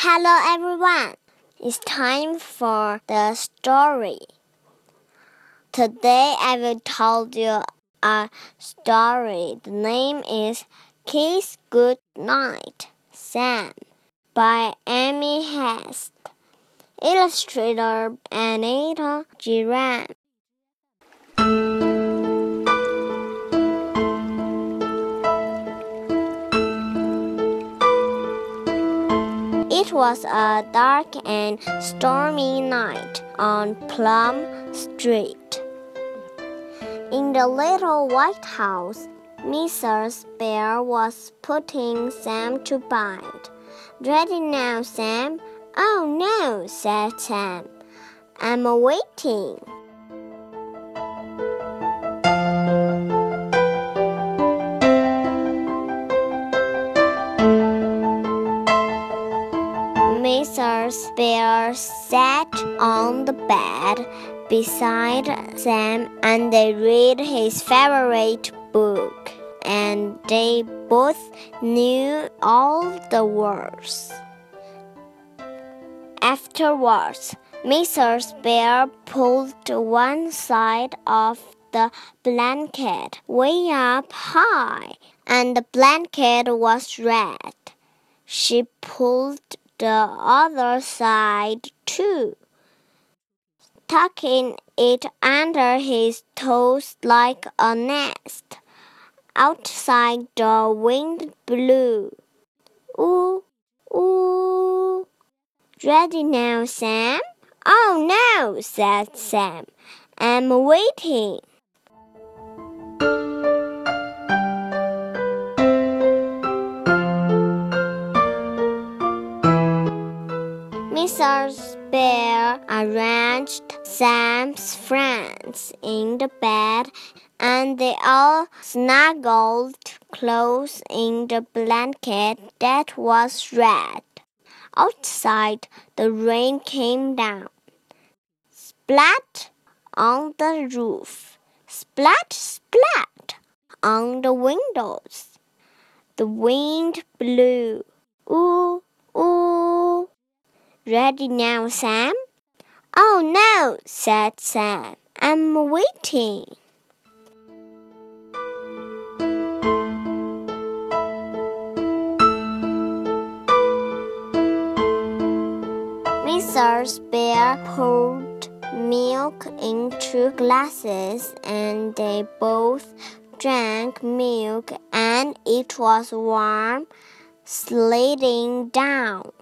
Hello everyone. It's time for the story. Today I will tell you a story. The name is Kiss Good Night, Sam by Amy Hest. Illustrator Anita Jeram. It was a dark and stormy night on Plum Street. In the little white house, Mrs. Bear was putting Sam to bed. Ready now, Sam? Oh no, said Sam. I'm waiting. Sat on the bed beside Sam and they read his favorite book. And they both knew all the words. Afterwards, Mrs. Bear pulled one side of the blanket way up high, and the blanket was red. She pulled the other side too, tucking it under his toes like a nest. Outside the wind blew. Ooh, ooh. Ready now, Sam? Oh no, said Sam. I'm waiting. Mrs. Bear arranged Sam's friends in the bed and they all snuggled close in the blanket that was red. Outside, the rain came down. Splat on the roof. Splat, splat on the windows. The wind blew. Ooh. Ready now, Sam? Oh no, said Sam. I'm waiting. Mrs. Bear poured milk into glasses and they both drank milk and it was warm, sliding down.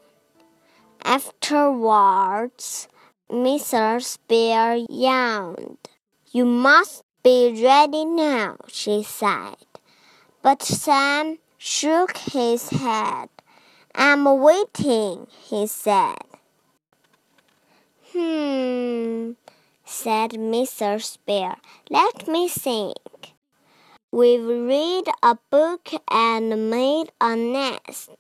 Afterwards, Mrs. Bear yawned. You must be ready now, she said. But Sam shook his head. I'm waiting, he said. Hmm, said Mrs. Bear. Let me think. We've read a book and made a nest,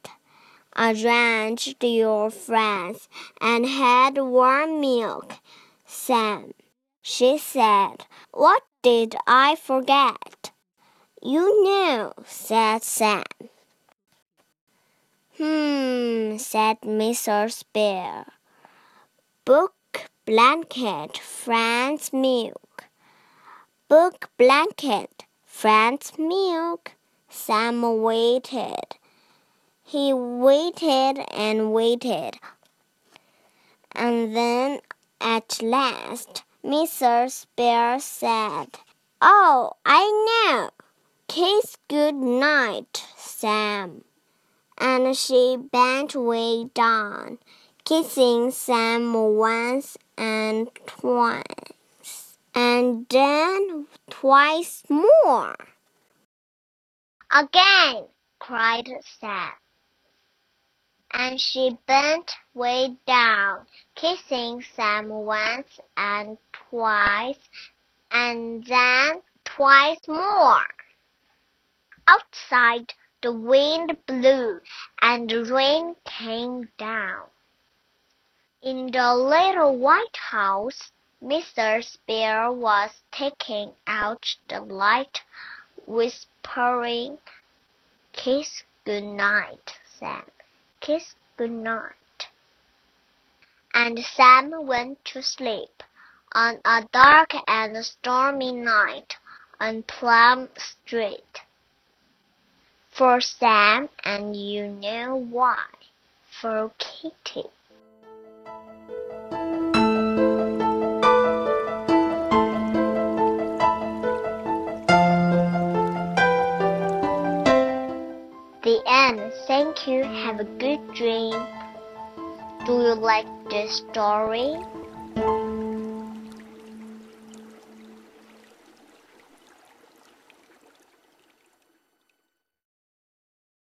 arranged your friends, and had warm milk. Sam, she said, what did I forget? You know, said Sam. Hmm, said Mrs. Bear. Book blanket, friend's milk. Book blanket, friend's milk. Sam waited. He waited and waited. And then at last, Mrs. Bear said, Oh, I know. Kiss good night, Sam. And she bent way down, kissing Sam once and twice, and then twice more. Again, cried Sam. And she bent way down, kissing Sam once and twice, and then twice more. Outside, the wind blew, and the rain came down. In the little white house, Mr. Bear was taking out the light, whispering, Kiss good night, Sam. Kiss good night. and Sam went to sleep on a dark and stormy night on Plum Street. For Sam, and you know why. For Kitty. Have a good dream. Do you like this story?